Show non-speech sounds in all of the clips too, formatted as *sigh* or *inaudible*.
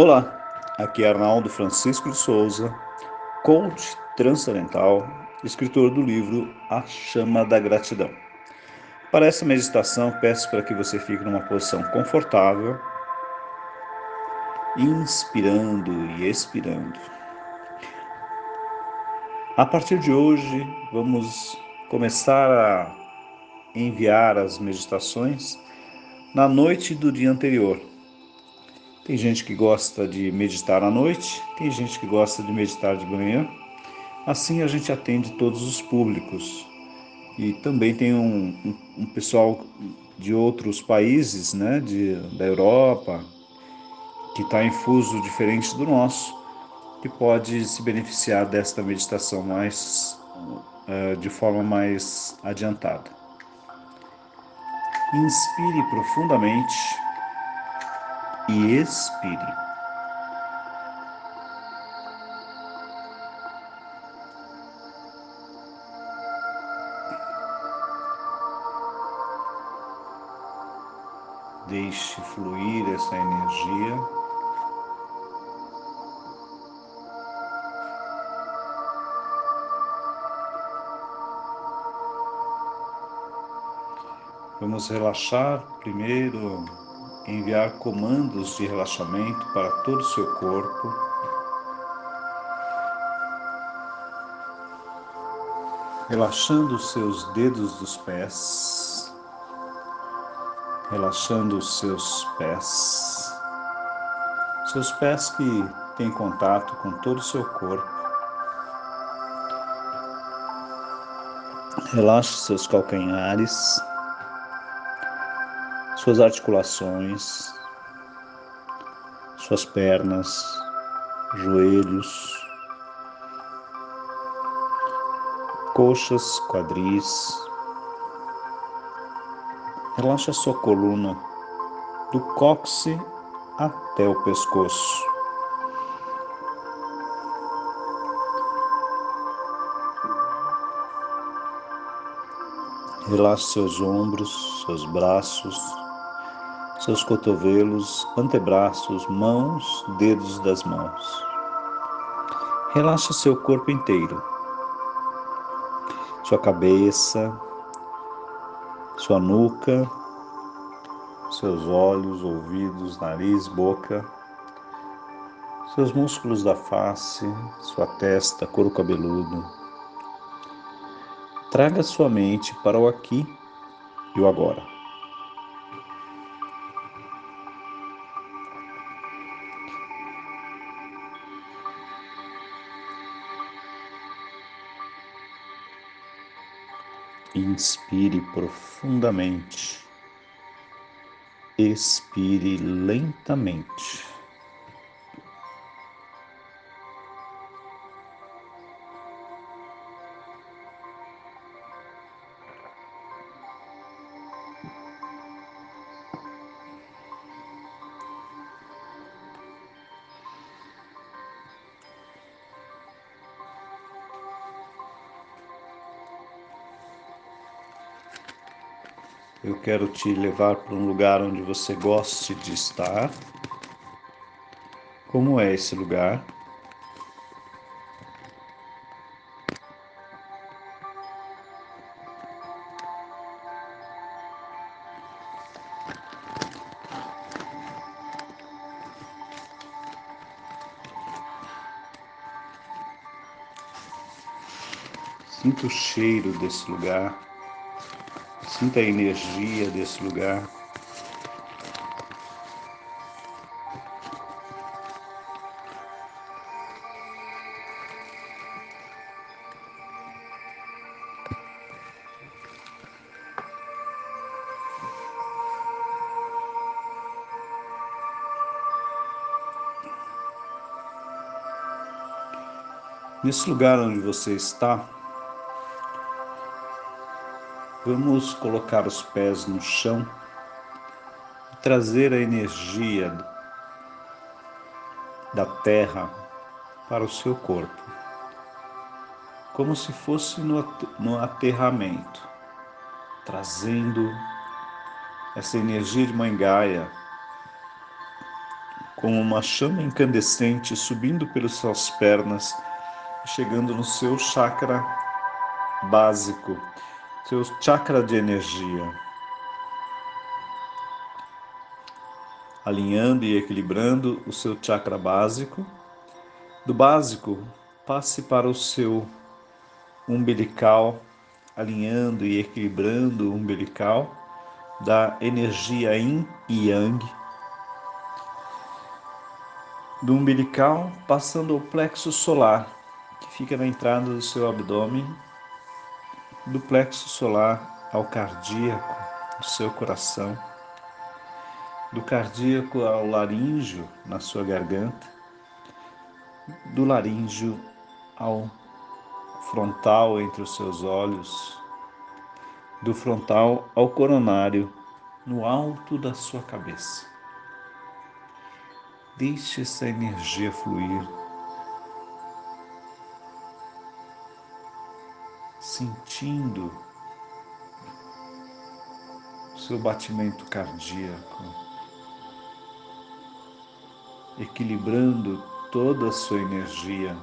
Olá, aqui é Arnaldo Francisco de Souza, coach transcendental, escritor do livro A Chama da Gratidão. Para essa meditação, peço para que você fique numa posição confortável, inspirando e expirando. A partir de hoje, vamos começar a enviar as meditações na noite do dia anterior tem gente que gosta de meditar à noite, tem gente que gosta de meditar de manhã. Assim a gente atende todos os públicos. E também tem um, um, um pessoal de outros países, né, de, da Europa, que está em fuso diferente do nosso, que pode se beneficiar desta meditação mais uh, de forma mais adiantada. Inspire profundamente e expire. Deixe fluir essa energia. Vamos relaxar primeiro enviar comandos de relaxamento para todo o seu corpo. Relaxando os seus dedos dos pés, relaxando os seus pés, seus pés que têm contato com todo o seu corpo. Relaxe seus calcanhares suas articulações, suas pernas, joelhos, coxas, quadris. Relaxa sua coluna do cóccix até o pescoço. Relaxe seus ombros, seus braços, seus cotovelos, antebraços, mãos, dedos das mãos. Relaxa seu corpo inteiro, sua cabeça, sua nuca, seus olhos, ouvidos, nariz, boca, seus músculos da face, sua testa, couro cabeludo. Traga sua mente para o aqui e o agora. Inspire profundamente. Expire lentamente. Quero te levar para um lugar onde você goste de estar. Como é esse lugar? Sinta o cheiro desse lugar. Sinta a energia desse lugar. Nesse lugar onde você está, Vamos colocar os pés no chão e trazer a energia da terra para o seu corpo, como se fosse no, aterramento, trazendo essa energia de Mãe Gaia como uma chama incandescente subindo pelas suas pernas, chegando no seu chakra básico, seu chakra de energia. Alinhando e equilibrando o seu chakra básico. Do básico, passe para o seu umbilical, alinhando e equilibrando o umbilical da energia yin e yang do umbilical, passando ao plexo solar, que fica na entrada do seu abdômen, do plexo solar ao cardíaco, do seu coração, do cardíaco ao laríngeo, na sua garganta, do laríngeo ao frontal entre os seus olhos, do frontal ao coronário, no alto da sua cabeça. Deixe essa energia fluir. Sentindo seu batimento cardíaco, equilibrando toda a sua energia.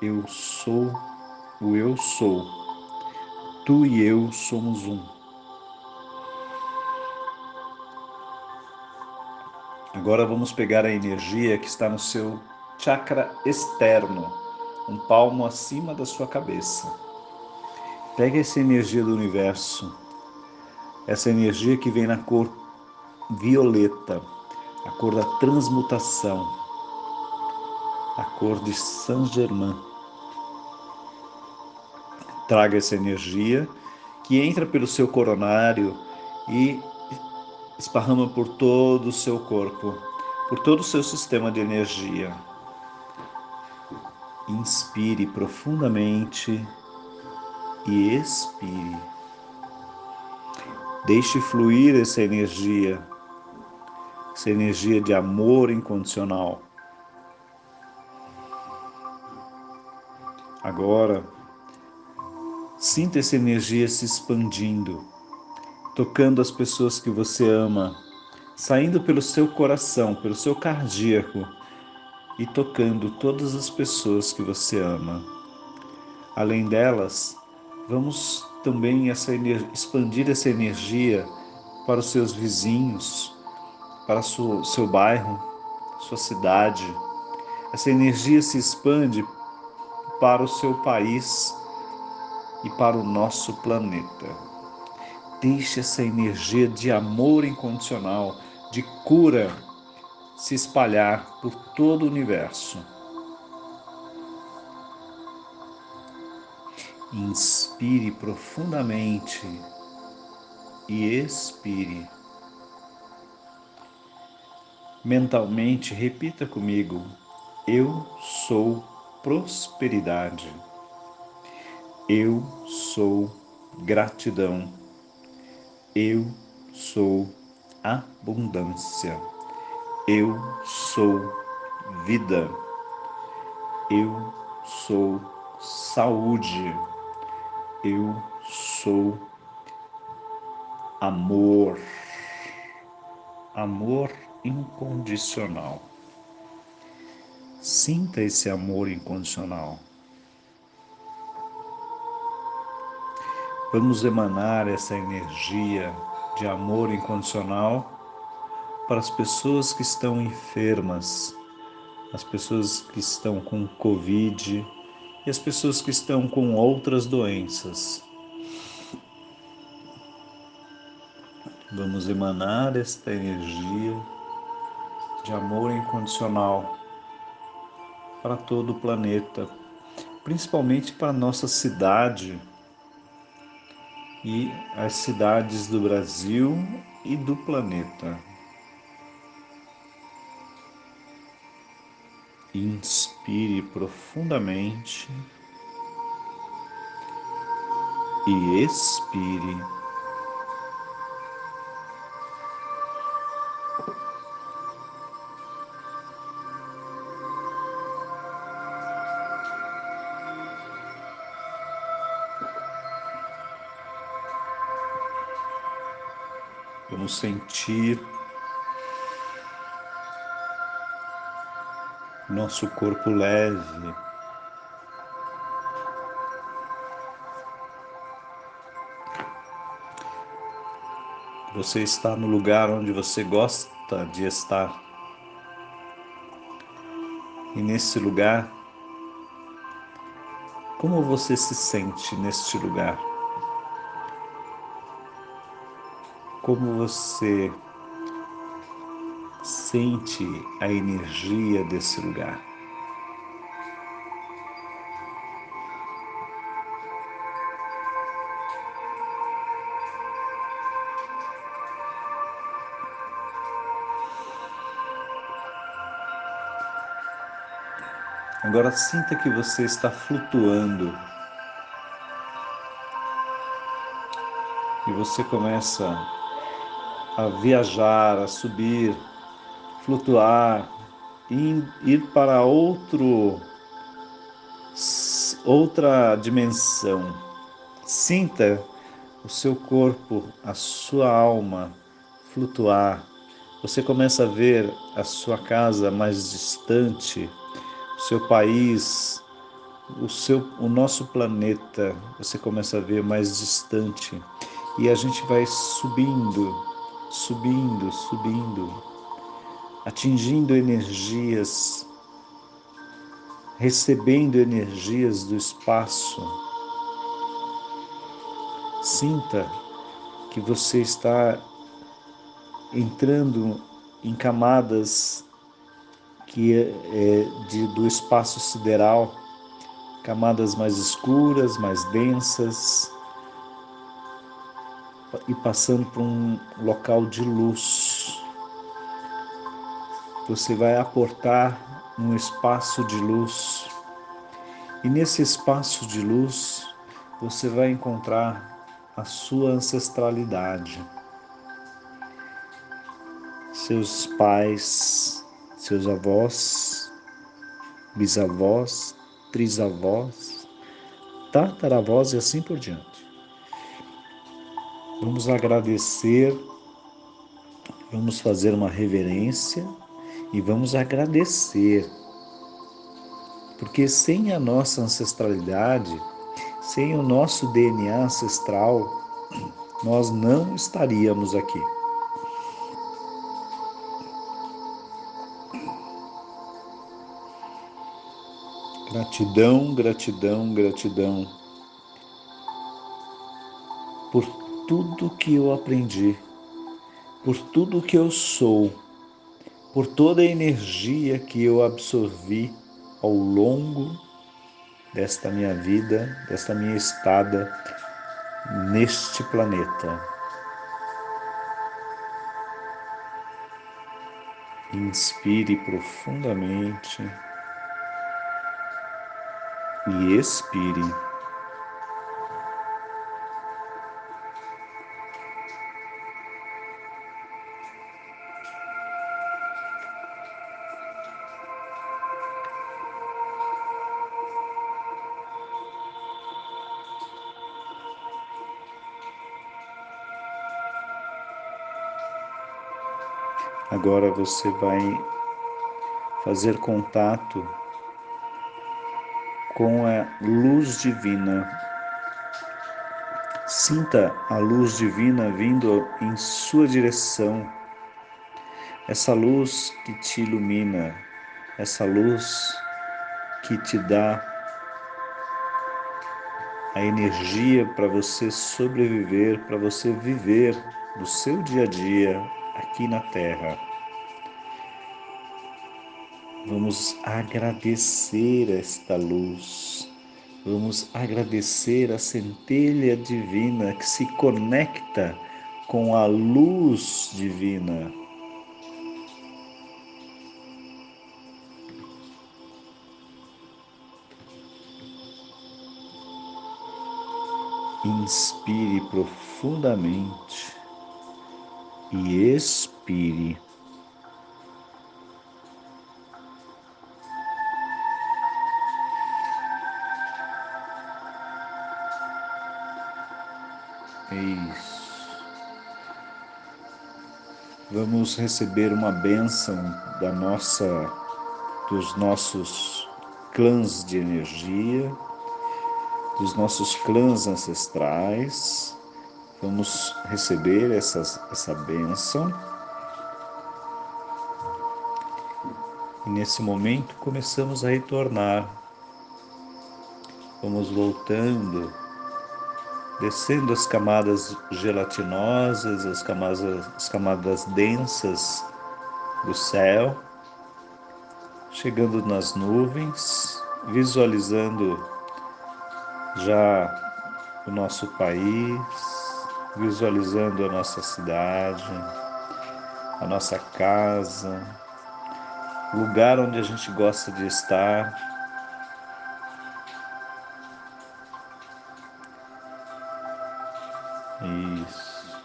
Eu sou o eu sou. Tu e eu somos um. Agora vamos pegar a energia que está no seu chakra externo, um palmo acima da sua cabeça. Pega essa energia do universo, essa energia que vem na cor violeta, a cor da transmutação, a cor de Saint Germain. Traga essa energia que entra pelo seu coronário e esparrama por todo o seu corpo, por todo o seu sistema de energia. Inspire profundamente e expire. Deixe fluir essa energia, essa energia de amor incondicional. Agora, sinta essa energia se expandindo tocando as pessoas que você ama, saindo pelo seu coração, pelo seu cardíaco e tocando todas as pessoas que você ama. Além delas, vamos também essa expandir essa energia para os seus vizinhos, para o seu bairro, sua cidade. Essa energia se expande para o seu país e para o nosso planeta. Deixe essa energia de amor incondicional, de cura, se espalhar por todo o universo. Inspire profundamente e expire. Mentalmente, repita comigo: Eu sou prosperidade. Eu sou gratidão. Eu sou abundância. Eu sou vida. Eu sou saúde. Eu sou amor. Amor incondicional. Sinta esse amor incondicional. Vamos emanar essa energia de amor incondicional para as pessoas que estão enfermas, as pessoas que estão com Covid e as pessoas que estão com outras doenças. Vamos emanar esta energia de amor incondicional para todo o planeta, principalmente para a nossa cidade e as cidades do Brasil e do planeta. Inspire profundamente e expire. Vamos sentir nosso corpo leve. Você está no lugar onde você gosta de estar. E nesse lugar, como você se sente neste lugar? Como você sente a energia desse lugar? Agora sinta que você está flutuando. E você começa a viajar, a subir, flutuar, ir para outro outra dimensão. Sinta o seu corpo, a sua alma flutuar. Você começa a ver a sua casa mais distante, o seu país, o seu o nosso planeta, você começa a ver mais distante e a gente vai subindo, subindo, subindo, atingindo energias, recebendo energias do espaço. Sinta que você está entrando em camadas que é, é de, do espaço sideral, camadas mais escuras, mais densas, e passando por um local de luz. Você vai aportar um espaço de luz, e nesse espaço de luz você vai encontrar a sua ancestralidade, seus pais, seus avós, bisavós, trisavós, tataravós e assim por diante. Vamos agradecer, vamos fazer uma reverência e vamos agradecer, porque sem a nossa ancestralidade, sem o nosso DNA ancestral, *clears throat* nós não estaríamos aqui. Gratidão, gratidão, gratidão por tudo que eu aprendi, por tudo que eu sou, por toda a energia que eu absorvi ao longo desta minha vida, desta minha estada neste planeta. Inspire profundamente e expire. Agora você vai fazer contato com a luz divina. Sinta a luz divina vindo em sua direção. Essa luz que te ilumina, essa luz que te dá a energia para você sobreviver, para você viver do seu dia a dia aqui na Terra. Vamos agradecer esta luz. Vamos agradecer a centelha divina que se conecta com a luz divina. Inspire profundamente e expire. Isso. Vamos receber uma bênção da nossa dos nossos clãs de energia, dos nossos clãs ancestrais. Vamos receber essas, essa bênção. E nesse momento começamos a retornar. Vamos voltando, descendo as camadas gelatinosas, as camadas, as camadas densas do céu, chegando nas nuvens, visualizando já o nosso país, visualizando a nossa cidade, a nossa casa, lugar onde a gente gosta de estar. Isso.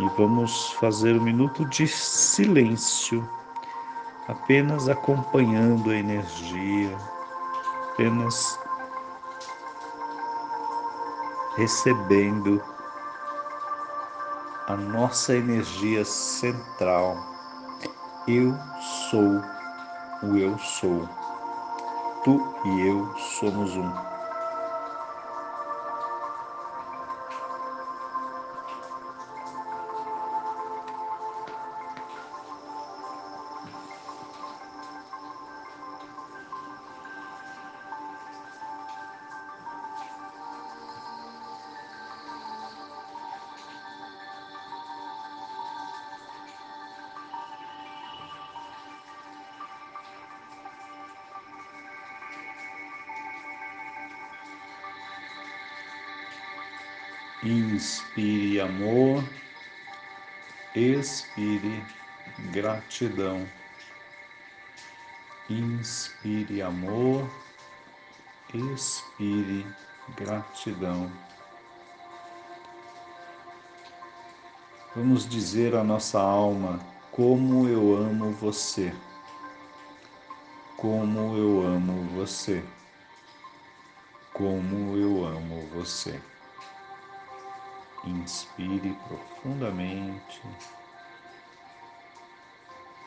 E vamos fazer um minuto de silêncio, apenas acompanhando a energia, apenas recebendo a nossa energia central. Eu sou o eu sou. Tu e eu somos um. Inspire amor, expire gratidão. Inspire amor, expire gratidão. Vamos dizer à nossa alma: como eu amo você. Como eu amo você. Como eu amo você. Inspire profundamente,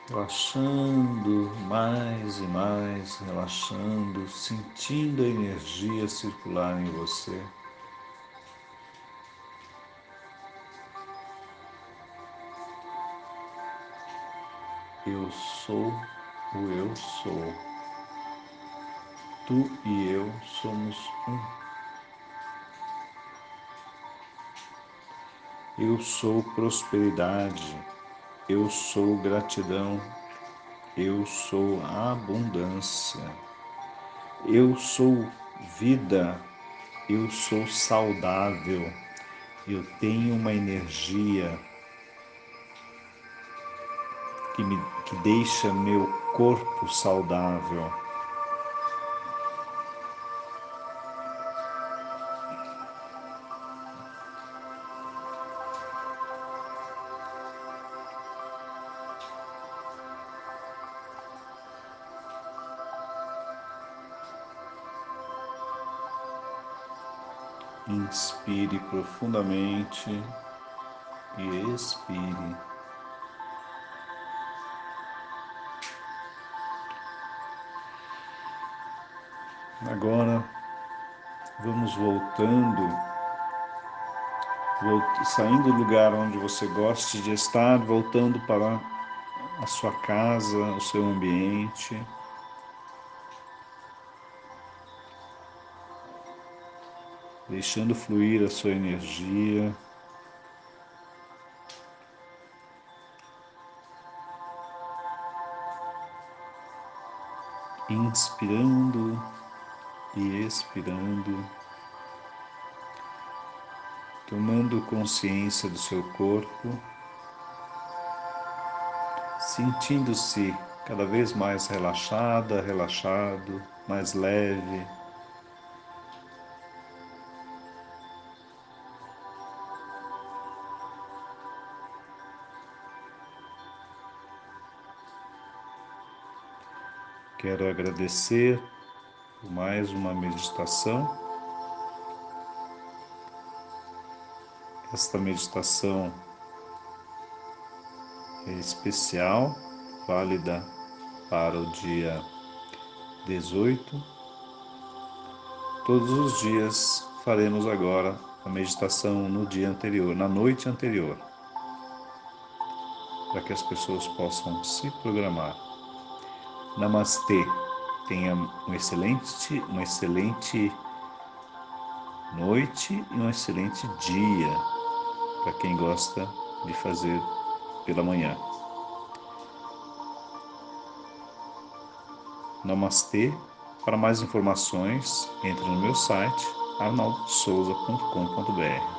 relaxando mais e mais, relaxando, sentindo a energia circular em você. Eu sou o eu sou. Tu e eu somos um. Eu sou prosperidade, eu sou gratidão, eu sou abundância, eu sou vida, eu sou saudável, eu tenho uma energia que, me, que deixa meu corpo saudável. Profundamente e expire. Agora vamos voltando, saindo do lugar onde você goste de estar, voltando para a sua casa, o seu ambiente. Deixando fluir a sua energia. Inspirando e expirando, tomando consciência do seu corpo, sentindo-se cada vez mais relaxada, relaxado, mais leve. Quero agradecer por mais uma meditação. Esta meditação é especial, válida para o dia 18. Todos os dias faremos agora a meditação no dia anterior, na noite anterior, para que as pessoas possam se programar. Namastê. Tenha um excelente, uma excelente noite e um excelente dia para quem gosta de fazer pela manhã. Namastê. Para mais informações, entre no meu site arnaldosouza.com.br.